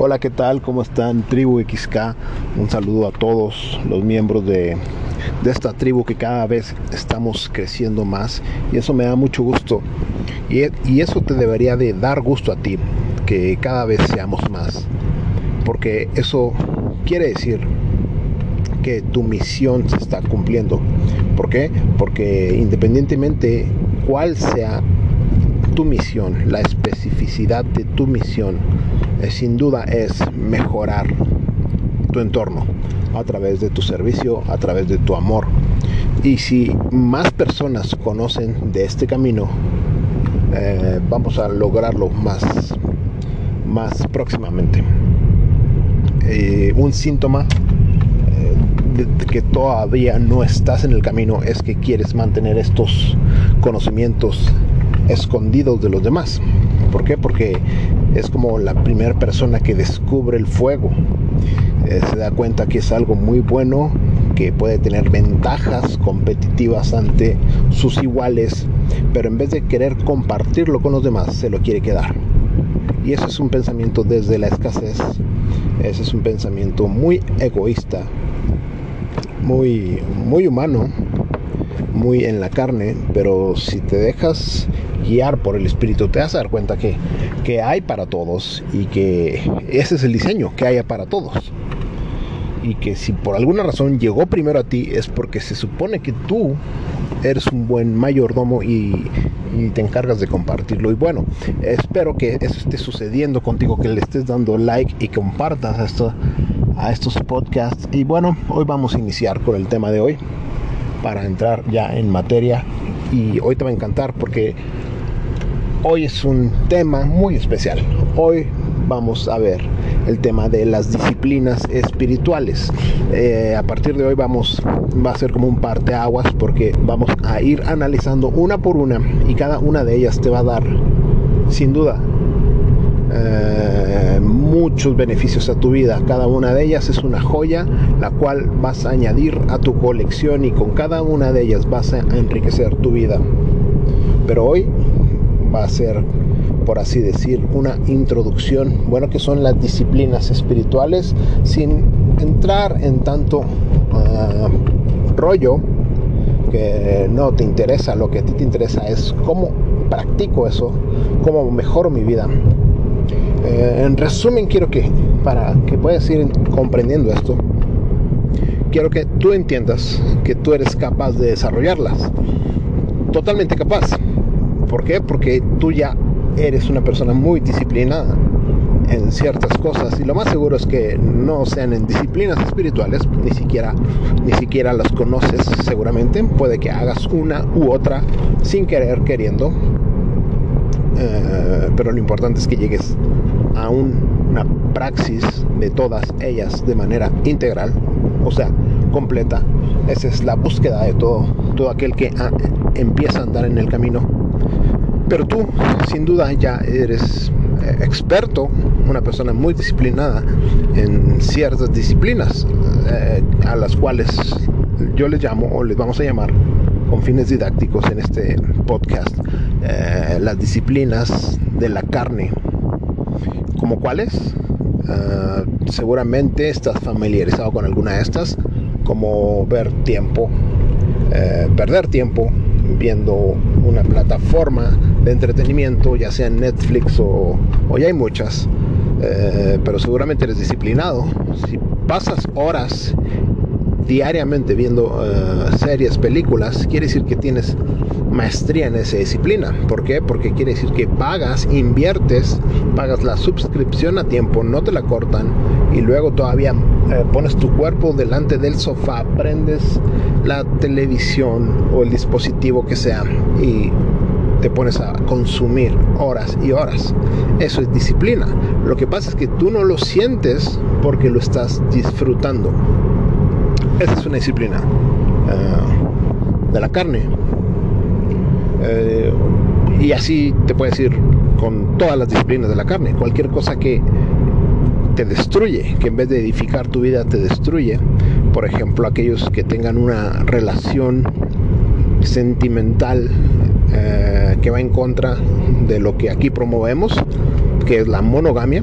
Hola, ¿qué tal? ¿Cómo están? Tribu XK. Un saludo a todos los miembros de, esta tribu que cada vez estamos creciendo más y eso me da mucho gusto. Y, y eso te debería de dar gusto a ti, que cada vez seamos más. Porque eso quiere decir que tu misión se está cumpliendo. ¿Por qué? Porque independientemente cuál sea tu misión, la especificidad de tu misión, eh, sin duda es mejorar tu entorno a través de tu servicio, a través de tu amor. Y si más personas conocen de este camino, eh, vamos a lograrlo más, más próximamente. Eh, un síntoma de que todavía no estás en el camino es que quieres mantener estos conocimientos escondidos de los demás. ¿Por qué? Porque es como la primera persona que descubre el fuego. Eh, se da cuenta que es algo muy bueno, que puede tener ventajas competitivas ante sus iguales, pero en vez de querer compartirlo con los demás, se lo quiere quedar. Y eso es un pensamiento desde la escasez. Ese es un pensamiento muy egoísta, muy, muy humano, muy en la carne, pero si te dejas guiar por el espíritu, te vas a dar cuenta que, que hay para todos y que ese es el diseño, que haya para todos. Y que si por alguna razón llegó primero a ti es porque se supone que tú eres un buen mayordomo y, y, te encargas de compartirlo. Y bueno, espero que eso esté sucediendo contigo, que le estés dando like y compartas esto a estos podcasts. Y bueno, hoy vamos a iniciar con el tema de hoy para entrar ya en materia. Y hoy te va a encantar porque hoy es un tema muy especial. Hoy vamos a ver el tema de las disciplinas espirituales. Eh, a partir de hoy vamos, va a ser como un parteaguas porque vamos a ir analizando una por una y cada una de ellas te va a dar, sin duda, eh, muchos beneficios a tu vida. Cada una de ellas es una joya, la cual vas a añadir a tu colección y con cada una de ellas vas a enriquecer tu vida. Pero hoy va a ser, por así decir, una introducción, bueno, que son las disciplinas espirituales, sin entrar en tanto ah, rollo que no te interesa, lo que a ti te interesa es cómo practico eso, cómo mejoro mi vida. Eh, en resumen, quiero que, para que puedas ir comprendiendo esto, quiero que tú entiendas que tú eres capaz de desarrollarlas. Totalmente capaz. ¿Por qué? Porque tú ya eres una persona muy disciplinada en ciertas cosas y lo más seguro es que no sean en disciplinas espirituales, ni siquiera ni siquiera las conoces seguramente, puede que hagas una u otra sin querer queriendo, eh, pero lo importante es que llegues a una praxis de todas ellas de manera integral, o sea, completa. Esa es la búsqueda de todo, todo aquel que ah, empieza a andar en el camino. Pero tú, sin duda, ya eres eh, experto, una persona muy disciplinada en ciertas disciplinas eh, a las cuales yo les llamo o les vamos a llamar con fines didácticos en este podcast eh, las disciplinas de la carne. ¿Como cuáles? Seguramente estás familiarizado con alguna de estas, como ver tiempo, perder tiempo viendo una plataforma entretenimiento, ya sea en Netflix o, o hay muchas, eh, pero seguramente eres disciplinado. Si pasas horas diariamente viendo eh, series, películas, quiere decir que tienes maestría en esa disciplina. ¿Por qué? Porque quiere decir que pagas, inviertes, pagas la suscripción a tiempo, no te la cortan y luego todavía eh, pones tu cuerpo delante del sofá, prendes la televisión o el dispositivo que sea y te pones a consumir horas y horas. Eso es disciplina. Lo que pasa es que tú no lo sientes porque lo estás disfrutando. Esa es una disciplina eh, de la carne. Eh, y así te puedes ir con todas las disciplinas de la carne. Cualquier cosa que te destruye, que en vez de edificar tu vida te destruye. Por ejemplo, aquellos que tengan una relación sentimental eh, que va en contra de lo que aquí promovemos, que es la monogamia.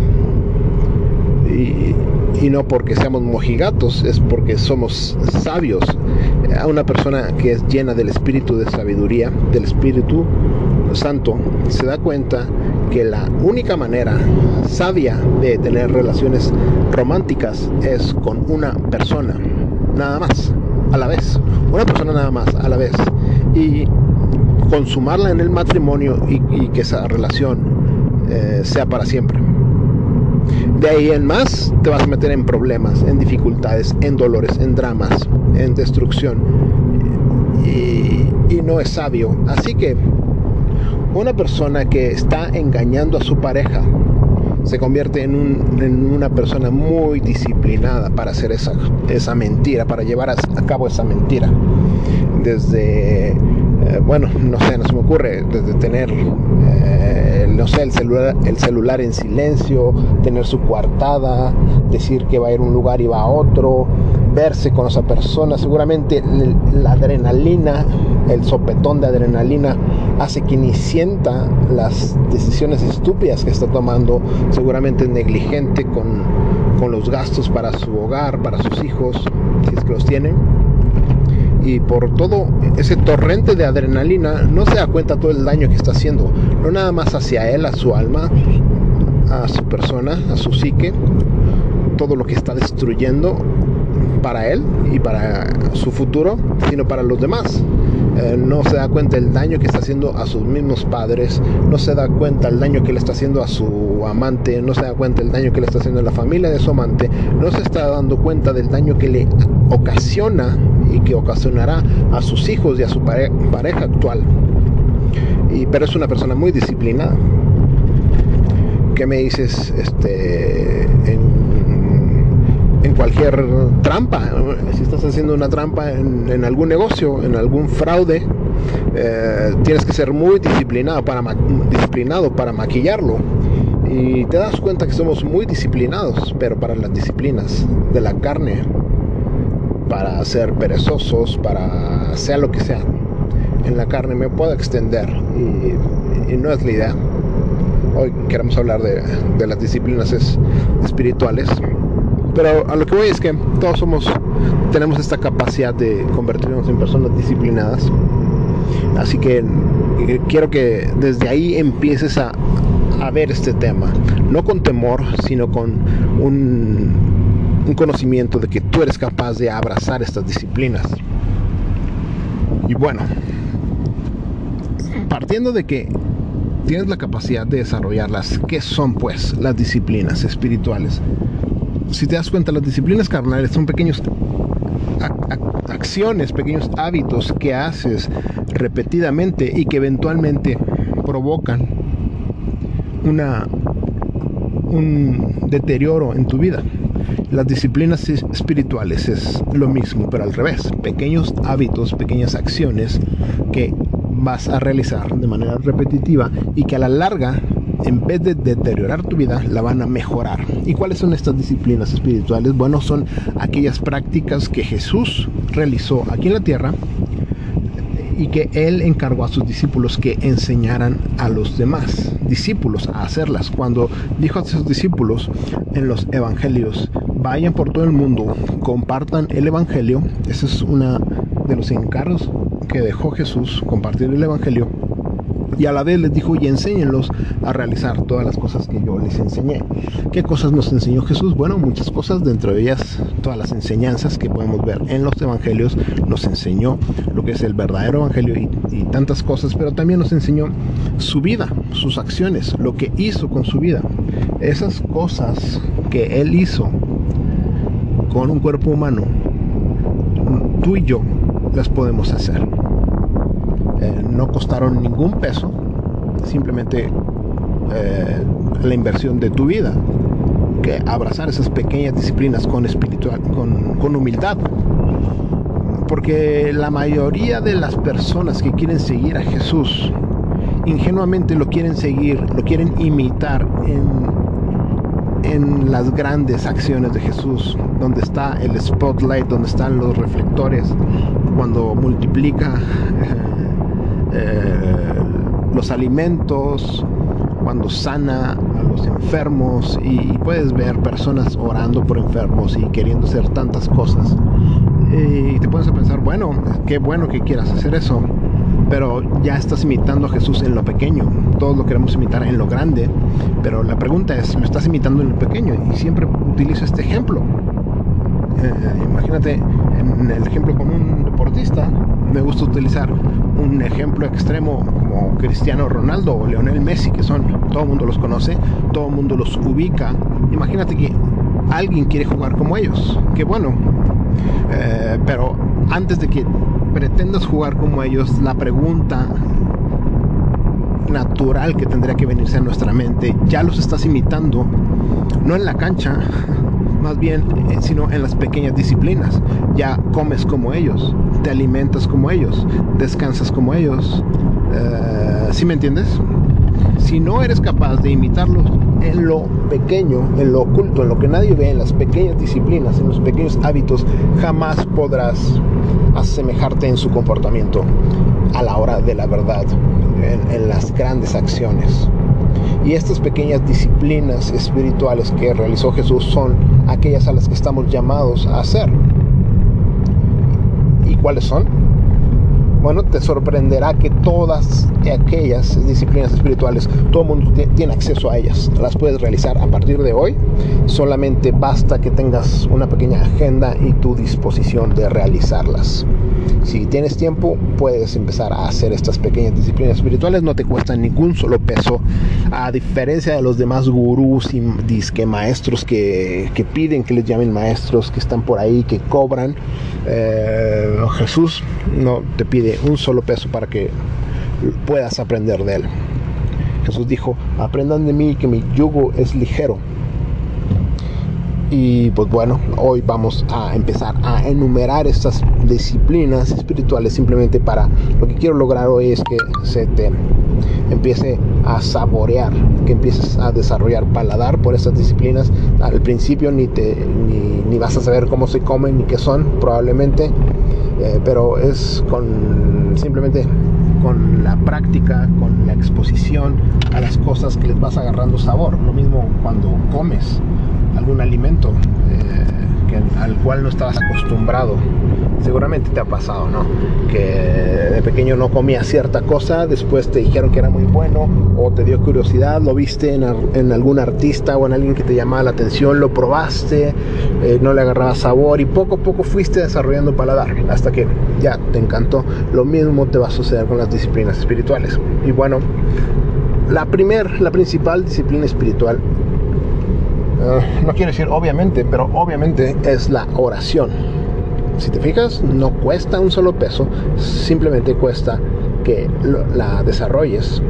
Y, y no porque seamos mojigatos, es porque somos sabios. A una persona que es llena del espíritu de sabiduría, del espíritu santo, se da cuenta que la única manera sabia de tener relaciones románticas es con una persona, nada más, a la vez. Una persona nada más, a la vez. Y consumarla en el matrimonio y, que esa relación eh, sea para siempre. De ahí en más te vas a meter en problemas, en dificultades, en dolores, en dramas, en destrucción. Y, no es sabio. Así que una persona que está engañando a su pareja se convierte en, una persona muy disciplinada para hacer esa, esa mentira, para llevar a, cabo esa mentira. Desde, bueno, no sé, no se me ocurre, desde tener... Eh, no sé, el celular, el celular en silencio, tener su coartada, decir que va a ir a un lugar y va a otro, verse con esa persona. Seguramente la adrenalina, el sopetón de adrenalina hace que ni sienta las decisiones estúpidas que está tomando, seguramente negligente con, con los gastos para su hogar, para sus hijos, si es que los tienen y por todo ese torrente de adrenalina no se da cuenta todo el daño que está haciendo, no nada más hacia él, a su alma, a su persona, a su psique, todo lo que está destruyendo para él y para su futuro, sino para los demás. Eh, no se da cuenta el daño que está haciendo a sus mismos padres, no se da cuenta el daño que le está haciendo a su amante, no se da cuenta el daño que le está haciendo a la familia de su amante, no se está dando cuenta del daño que le ocasiona y que ocasionará a sus hijos y a su pareja actual. Y, pero es una persona muy disciplinada. ¿Qué me dices este, en cualquier trampa. Si estás haciendo una trampa en, algún negocio, en algún fraude, eh, tienes que ser muy disciplinado para, disciplinado para maquillarlo. Y te das cuenta que somos muy disciplinados, pero para las disciplinas de la carne, para ser perezosos, para sea lo que sea. En la carne me puedo extender y, no es la idea. Hoy queremos hablar de las disciplinas espirituales pero a lo que voy es que todos somos, tenemos esta capacidad de convertirnos en personas disciplinadas. Así que eh, quiero que desde ahí empieces a, a ver este tema, no con temor, sino con un, un conocimiento de que tú eres capaz de abrazar estas disciplinas. Y bueno, partiendo de que tienes la capacidad de desarrollarlas, ¿qué son pues las disciplinas espirituales? Si te das cuenta, las disciplinas carnales son pequeños acciones, pequeños hábitos que haces repetidamente y que eventualmente provocan una un deterioro en tu vida. Las disciplinas espirituales es lo mismo, pero al revés. Pequeños hábitos, pequeñas acciones que vas a realizar de manera repetitiva y que a la larga en vez de deteriorar tu vida, la van a mejorar. ¿Y cuáles son estas disciplinas espirituales? Bueno, son aquellas prácticas que Jesús realizó aquí en la tierra y que él encargó a sus discípulos que enseñaran a los demás discípulos a hacerlas. Cuando dijo a sus discípulos en los evangelios, vayan por todo el mundo, compartan el evangelio, ese es uno de los encargos que dejó Jesús, compartir el evangelio y a la vez les dijo, y enséñenlos a realizar todas las cosas que yo les enseñé. ¿Qué cosas nos enseñó Jesús? Bueno, muchas cosas, dentro de ellas todas las enseñanzas que podemos ver en los evangelios, nos enseñó lo que es el verdadero evangelio y, y tantas cosas, pero también nos enseñó su vida, sus acciones, lo que hizo con su vida. Esas cosas que él hizo con un cuerpo humano, tú y yo las podemos hacer. Eh, no costaron ningún peso, simplemente eh, la inversión de tu vida, que abrazar esas pequeñas disciplinas con espiritual, con, con humildad. Porque la mayoría de las personas que quieren seguir a Jesús, ingenuamente lo quieren seguir, lo quieren imitar en, en las grandes acciones de Jesús, donde está el spotlight, donde están los reflectores, cuando multiplica eh, los alimentos, cuando sana a los enfermos y puedes ver personas orando por enfermos y queriendo hacer tantas cosas. Y te pones a pensar, bueno, qué bueno que quieras hacer eso, pero ya estás imitando a Jesús en lo pequeño. Todos lo queremos imitar en lo grande, pero la pregunta es, ¿lo estás imitando en lo pequeño? Y siempre utilizo este ejemplo. Eh, imagínate en el ejemplo con un deportista, me gusta utilizar un ejemplo extremo como Cristiano Ronaldo o Leonel Messi, que son, todo el mundo los conoce, todo el mundo los ubica. Imagínate que alguien quiere jugar como ellos, que bueno, eh, pero antes de que pretendas jugar como ellos, la pregunta natural que tendría que venirse a nuestra mente, ya los estás imitando, no en la cancha, más bien, eh, sino en las pequeñas disciplinas. Ya comes como ellos, te alimentas como ellos, descansas como ellos. Eh, ¿Sí me entiendes? Si no eres capaz de imitarlos en lo pequeño, en lo oculto, en lo que nadie ve, en las pequeñas disciplinas, en los pequeños hábitos, jamás podrás asemejarte en su comportamiento a la hora de la verdad, en, las grandes acciones. Y estas pequeñas disciplinas espirituales que realizó Jesús son aquellas a las que estamos llamados a hacer. ¿Y cuáles son? bueno, te sorprenderá que todas aquellas disciplinas espirituales, todo el mundo tiene acceso a ellas. Las puedes realizar a partir de hoy. Solamente basta que tengas una pequeña agenda y tu disposición de realizarlas. Si tienes tiempo, puedes empezar a hacer estas pequeñas disciplinas espirituales. No te cuestan ningún solo peso. A diferencia de los demás gurús y disque maestros que, que piden que les llamen maestros, que están por ahí, que cobran, eh, Jesús no te pide un solo peso para que puedas aprender de él. Jesús dijo, aprendan de mí que mi yugo es ligero. Y pues bueno, hoy vamos a empezar a enumerar estas disciplinas espirituales simplemente para lo que quiero lograr hoy es que se te empiece a saborear, que empieces a desarrollar paladar por estas disciplinas. Al principio ni, te, ni, ni vas a saber cómo se comen ni qué son, probablemente eh, pero es con simplemente con la práctica, con la exposición a las cosas que les vas agarrando sabor. Lo mismo cuando comes algún alimento eh, al cual no estabas acostumbrado seguramente te ha pasado, ¿no? Que de pequeño no comías cierta cosa, después te dijeron que era muy bueno o te dio curiosidad, lo viste en, algún artista o en alguien que te llamaba la atención, lo probaste, eh, no le agarraba sabor y poco a poco fuiste desarrollando paladar hasta que ya te encantó. Lo mismo te va a suceder con las disciplinas espirituales. Y bueno, la primer, la principal disciplina espiritual eh, no quiero decir obviamente, pero obviamente es la oración si te fijas, no cuesta un solo peso, simplemente cuesta que la desarrolles.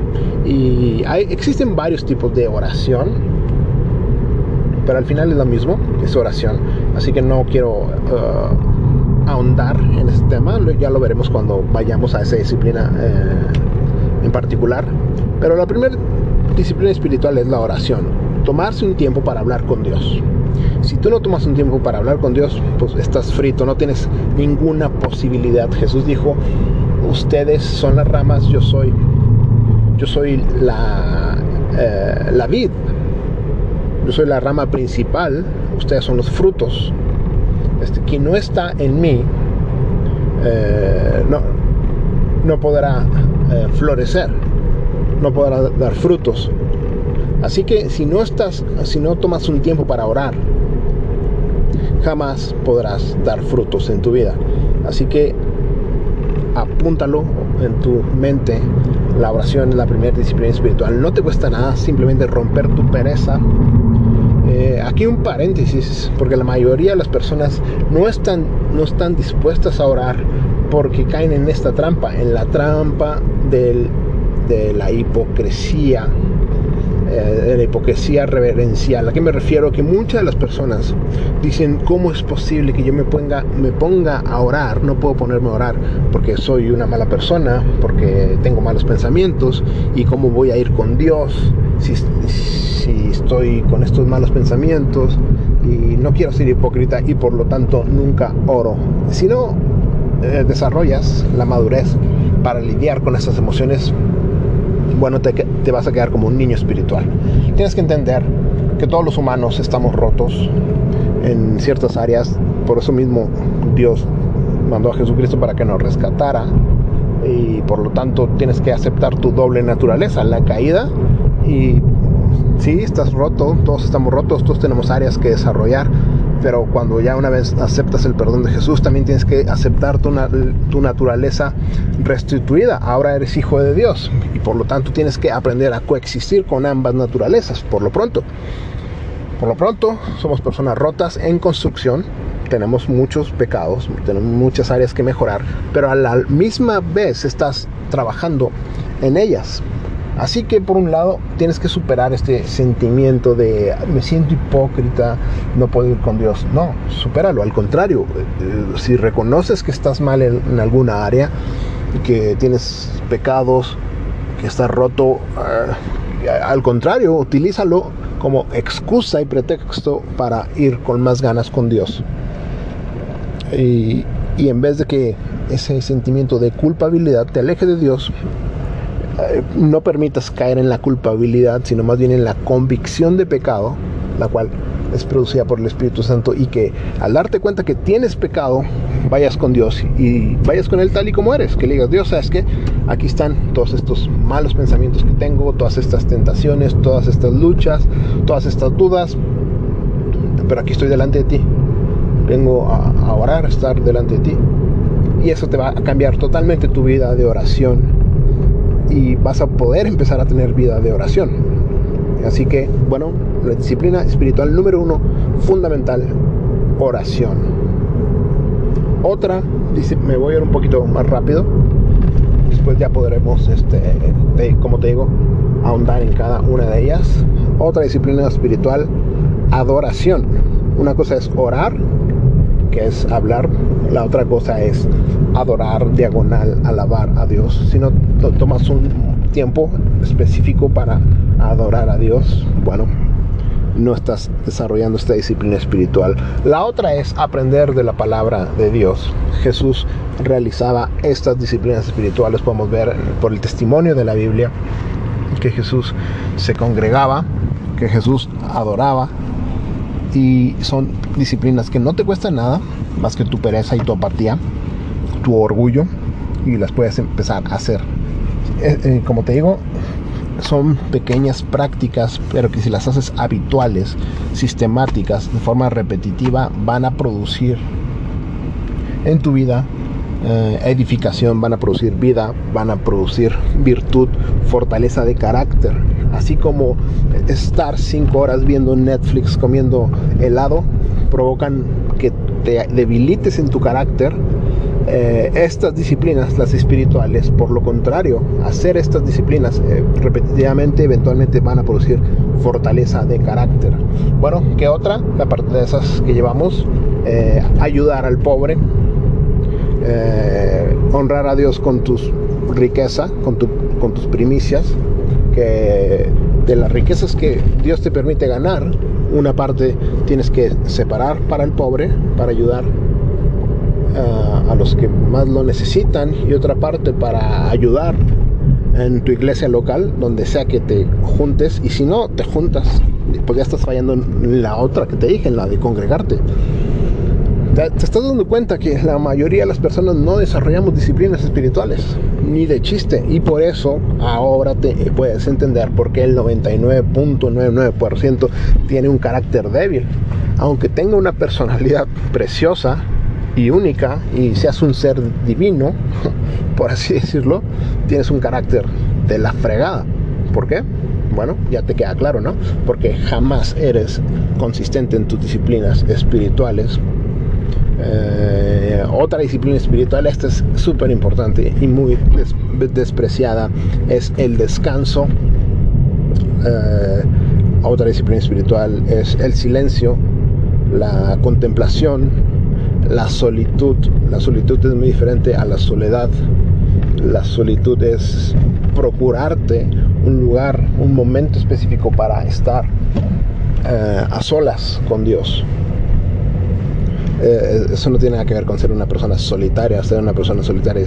Y hay, existen varios tipos de oración, pero al final es lo mismo, es oración. Así que no quiero uh, ahondar en este tema, ya lo veremos cuando vayamos a esa disciplina eh, en particular. Pero la primera disciplina espiritual es la oración, tomarse un tiempo para hablar con Dios. Si tú no tomas un tiempo para hablar con Dios, pues estás frito, no tienes ninguna posibilidad. Jesús dijo, ustedes son las ramas, yo soy, yo soy la, eh, la vid, yo soy la rama principal, ustedes son los frutos. Este, quien no está en mí, eh, no, no podrá eh, florecer, no podrá dar frutos. Así que si no estás, si no tomas un tiempo para orar, jamás podrás dar frutos en tu vida. Así que apúntalo en tu mente. La oración es la primera disciplina espiritual. No te cuesta nada simplemente romper tu pereza. Eh, aquí un paréntesis, porque la mayoría de las personas no están, no están dispuestas a orar porque caen en esta trampa, en la trampa de la hipocresía de la hipocresía reverencial. ¿A qué me refiero? Que muchas de las personas dicen, ¿cómo es posible que yo me ponga, me ponga a orar? No puedo ponerme a orar porque soy una mala persona, porque tengo malos pensamientos, y cómo voy a ir con Dios si, si estoy con estos malos pensamientos y no quiero ser hipócrita y por lo tanto nunca oro. Si no eh, desarrollas la madurez para lidiar con esas emociones, bueno, te, vas a quedar como un niño espiritual. Tienes que entender que todos los humanos estamos rotos en ciertas áreas, por eso mismo Dios mandó a Jesucristo para que nos rescatara. Y por lo tanto tienes que aceptar tu doble naturaleza, la caída. Y sí, estás roto, todos estamos rotos, todos tenemos áreas que desarrollar, pero cuando ya una vez aceptas el perdón de Jesús, también tienes que aceptar tu, tu, naturaleza restituida. Ahora eres hijo de Dios y por lo tanto tienes que aprender a coexistir con ambas naturalezas, por lo pronto. Por lo pronto, somos personas rotas en construcción, tenemos muchos pecados, tenemos muchas áreas que mejorar, pero a la misma vez estás trabajando en ellas. Así que por un lado tienes que superar este sentimiento de me siento hipócrita, no puedo ir con Dios. No, supéralo. Al contrario, eh, si reconoces que estás mal en, alguna área, que tienes pecados, que estás roto, eh, al contrario, utilízalo como excusa y pretexto para ir con más ganas con Dios. Y, y en vez de que ese sentimiento de culpabilidad te aleje de Dios, eh, no permitas caer en la culpabilidad, sino más bien en la convicción de pecado, la cual es producida por el Espíritu Santo y que al darte cuenta que tienes pecado, vayas con Dios y vayas con Él tal y como eres, que le digas, Dios, ¿sabes que Aquí están todos estos malos pensamientos que tengo, todas estas tentaciones, todas estas luchas, todas estas dudas, pero aquí estoy delante de ti. Vengo a, a orar, estar delante de ti. Y eso te va a cambiar totalmente tu vida de oración y vas a poder empezar a tener vida de oración. Así que, bueno, la disciplina espiritual número uno, fundamental, oración. Otra, me voy a ir un poquito más rápido, después ya podremos, este, como te digo, ahondar en cada una de ellas. Otra disciplina espiritual, adoración. Una cosa es orar, que es hablar, la otra cosa es adorar, diagonal, alabar a Dios. Si no tomas un tiempo específico para adorar a Dios, bueno, no estás desarrollando esta disciplina espiritual. La otra es aprender de la palabra de Dios. Jesús realizaba estas disciplinas espirituales, podemos ver por el testimonio de la Biblia, que Jesús se congregaba, que Jesús adoraba, y son disciplinas que no te cuestan nada, más que tu pereza y tu apatía, tu orgullo, y las puedes empezar a hacer eh, eh, como te digo, son pequeñas prácticas, pero que si las haces habituales, sistemáticas, de forma repetitiva, van a producir en tu vida eh, edificación, van a producir vida, van a producir virtud, fortaleza de carácter. Así como estar cinco horas viendo Netflix comiendo helado provocan que te debilites en tu carácter, eh, estas disciplinas, las espirituales, por lo contrario, hacer estas disciplinas eh, repetitivamente, eventualmente van a producir fortaleza de carácter. Bueno, ¿qué otra? Aparte de esas que llevamos, eh, ayudar al pobre, honrar a Dios con tus riqueza, con, con tus primicias, que de las riquezas que Dios te permite ganar, una parte tienes que separar para el pobre, para ayudar a, los que más lo necesitan y otra parte para ayudar en tu iglesia local, donde sea que te juntes, y si no te juntas, pues ya estás fallando en la otra que te dije, en la de congregarte. Te, estás dando cuenta que la mayoría de las personas no desarrollamos disciplinas espirituales, ni de chiste, y por eso ahora te puedes entender por qué el 99.99% tiene un carácter débil. Aunque tenga una personalidad preciosa, y única y seas un ser divino, por así decirlo, tienes un carácter de la fregada. ¿Por qué? Bueno, ya te queda claro, ¿no? Porque jamás eres consistente en tus disciplinas espirituales. Eh, otra disciplina espiritual, esta es súper importante y muy despreciada, es el descanso. Eh, otra disciplina espiritual es el silencio, la contemplación, la solitud. La solitud es muy diferente a la soledad. La solitud es procurarte un lugar, un momento específico para estar eh, a solas con Dios. Eh, eso no tiene nada que ver con ser una persona solitaria. Ser una persona solitaria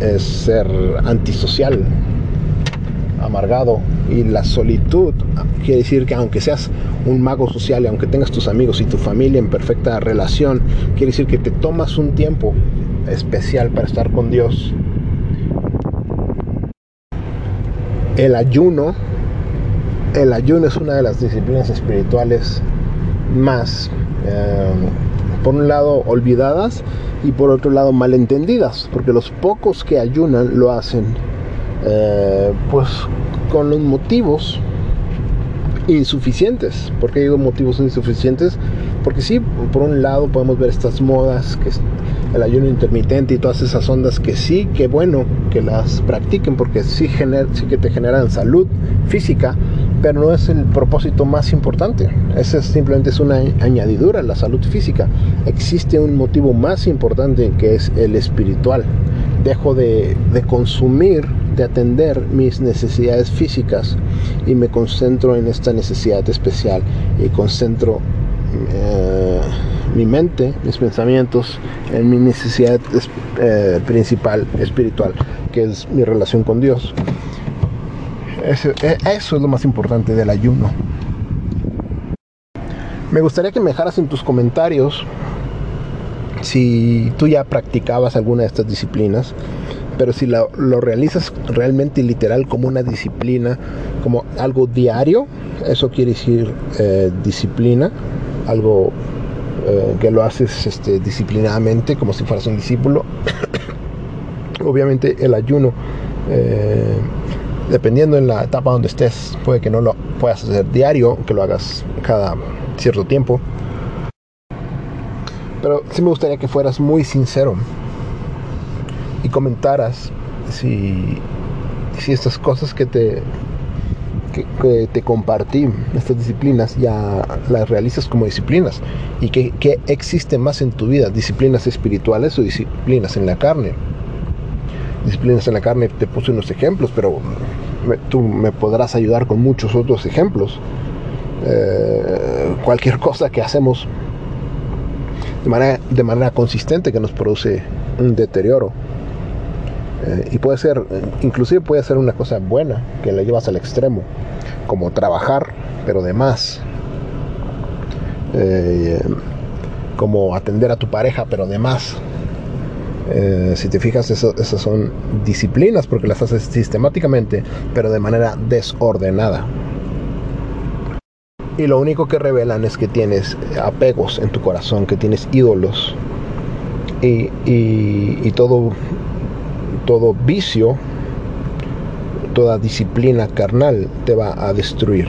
es, ser antisocial. amargado y la solitud quiere decir que aunque seas un mago social y aunque tengas tus amigos y tu familia en perfecta relación, quiere decir que te tomas un tiempo especial para estar con Dios. El ayuno, el ayuno es una de las disciplinas espirituales más, eh, por un lado, olvidadas y por otro lado, malentendidas, porque los pocos que ayunan lo hacen eh, pues con los motivos insuficientes. ¿Por qué digo motivos insuficientes? Porque sí, por un lado podemos ver estas modas, que es el ayuno intermitente y todas esas ondas que sí, que bueno que las practiquen porque sí, sí que te generan salud física, pero no es el propósito más importante. Ese simplemente es una añadidura, la salud física. Existe un motivo más importante que es el espiritual. Dejo de, de consumir de atender mis necesidades físicas y me concentro en esta necesidad especial y concentro eh, mi mente, mis pensamientos en mi necesidad eh, principal espiritual, que es mi relación con Dios. Eso, e, eso es lo más importante del ayuno. Me gustaría que me dejaras en tus comentarios si tú ya practicabas alguna de estas disciplinas pero si lo, realizas realmente literal como una disciplina, como algo diario, eso quiere decir eh, disciplina, algo eh, que lo haces este, disciplinadamente, como si fueras un discípulo. Obviamente el ayuno, eh, dependiendo en la etapa donde estés, puede que no lo puedas hacer diario, que lo hagas cada cierto tiempo. Pero sí me gustaría que fueras muy sincero y comentaras si, si estas cosas que te, que, te compartí, estas disciplinas, ya las realizas como disciplinas y que, que existe más en tu vida, disciplinas espirituales o disciplinas en la carne. Disciplinas en la carne, te puse unos ejemplos, pero tú me podrás ayudar con muchos otros ejemplos. Eh, cualquier cosa que hacemos de manera, de manera consistente que nos produce un deterioro eh, y puede ser, inclusive puede ser una cosa buena que la llevas al extremo, como trabajar, pero de más. Eh, como atender a tu pareja, pero de más. Eh, si te fijas, esas son disciplinas porque las haces sistemáticamente, pero de manera desordenada. Y lo único que revelan es que tienes apegos en tu corazón, que tienes ídolos. Y, y todo todo vicio, toda disciplina carnal te va a destruir.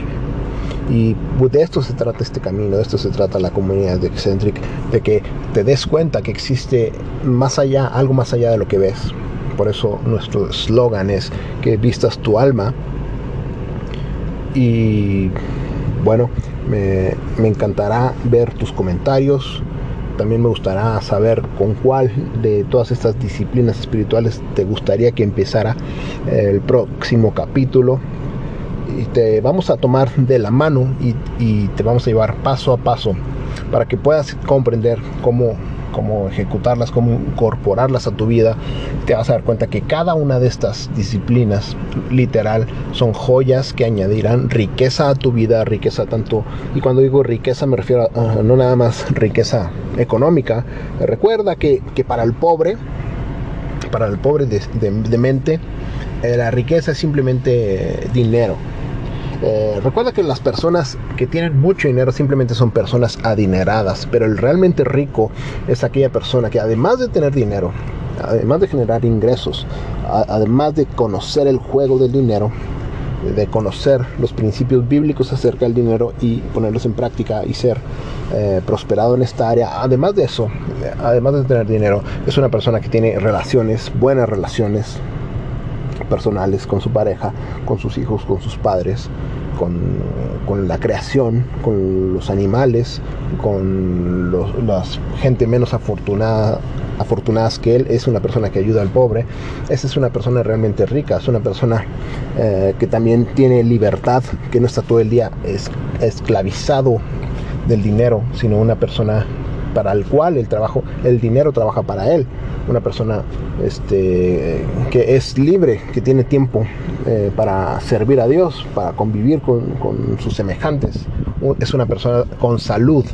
Y de esto se trata este camino, de esto se trata la comunidad de Eccentric, de que te des cuenta que existe más allá, algo más allá de lo que ves. Por eso nuestro eslogan es que vistas tu alma. Y bueno, me, me encantará ver tus comentarios, también me gustaría saber con cuál de todas estas disciplinas espirituales te gustaría que empezara el próximo capítulo. Te vamos a tomar de la mano y, y te vamos a llevar paso a paso para que puedas comprender cómo cómo ejecutarlas, cómo incorporarlas a tu vida, te vas a dar cuenta que cada una de estas disciplinas, literal, son joyas que añadirán riqueza a tu vida, riqueza tanto, y cuando digo riqueza me refiero a no nada más riqueza económica, recuerda que, para el pobre, para el pobre de, mente, eh, la riqueza es simplemente dinero, eh, recuerda que las personas que tienen mucho dinero simplemente son personas adineradas, pero el realmente rico es aquella persona que además de tener dinero, además de generar ingresos, además de conocer el juego del dinero, de conocer los principios bíblicos acerca del dinero y ponerlos en práctica y ser eh, prosperado en esta área. Además de eso, además de tener dinero, es una persona que tiene relaciones, buenas relaciones personales con su pareja, con sus hijos, con sus padres, con, la creación, con los animales, con la gente menos afortunada, afortunadas que él, es una persona que ayuda al pobre, esa es una persona realmente rica, es una persona eh, que también tiene libertad, que no está todo el día es, esclavizado del dinero, sino una persona para el cual el trabajo, el dinero trabaja para él, una persona este, que es libre, que tiene tiempo eh, para servir a Dios, para convivir con, sus semejantes. Es una persona con salud.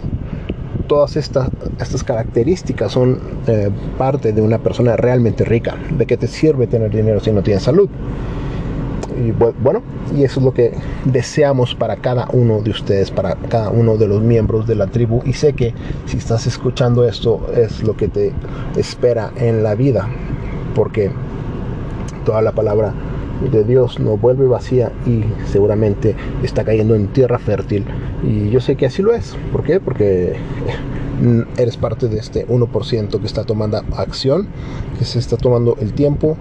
Todas estas, estas características son eh, parte de una persona realmente rica. ¿De qué te sirve tener dinero si no tienes salud? Y bueno, y eso es lo que deseamos para cada uno de ustedes, para cada uno de los miembros de la tribu. Y sé que si estás escuchando esto es lo que te espera en la vida, porque toda la palabra de Dios no vuelve vacía y seguramente está cayendo en tierra fértil. Y yo sé que así lo es. ¿Por qué? Porque eres parte de este 1% que está tomando acción, que se está tomando el tiempo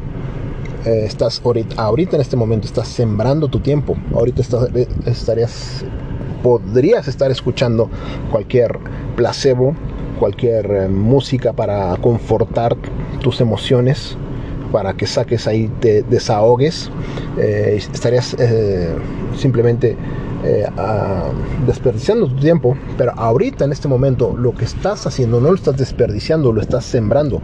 eh, estás ahorita, en este momento estás sembrando tu tiempo. Ahorita eh, estarías, podrías estar escuchando cualquier placebo, cualquier eh, música para confortar tus emociones, para que saques ahí, te desahogues. estarías simplemente eh, desperdiciando tu tiempo, pero ahorita en este momento lo que estás haciendo no lo estás desperdiciando, lo estás sembrando.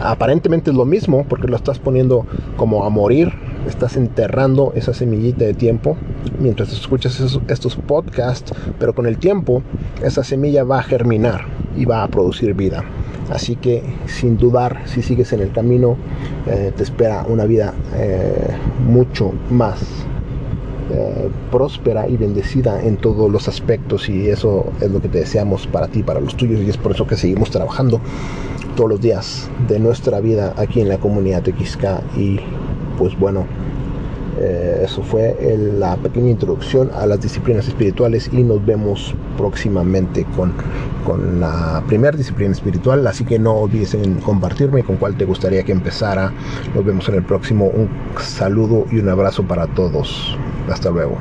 Aparentemente es lo mismo porque lo estás poniendo como a morir, estás enterrando esa semillita de tiempo mientras escuchas estos podcasts, pero con el tiempo esa semilla va a germinar y va a producir vida. Así que sin dudar, si sigues en el camino, eh, te espera una vida eh, mucho más eh, próspera y bendecida en todos los aspectos y eso es lo que te deseamos para ti, para los tuyos y es por eso que seguimos trabajando todos los días de nuestra vida aquí en la comunidad de Xk y pues bueno eh, eso fue la pequeña introducción a las disciplinas espirituales y nos vemos próximamente con, con la primera disciplina espiritual. Así que no olvides en compartirme con cuál te gustaría que empezara. Nos vemos en el próximo. Un saludo y un abrazo para todos. Hasta luego.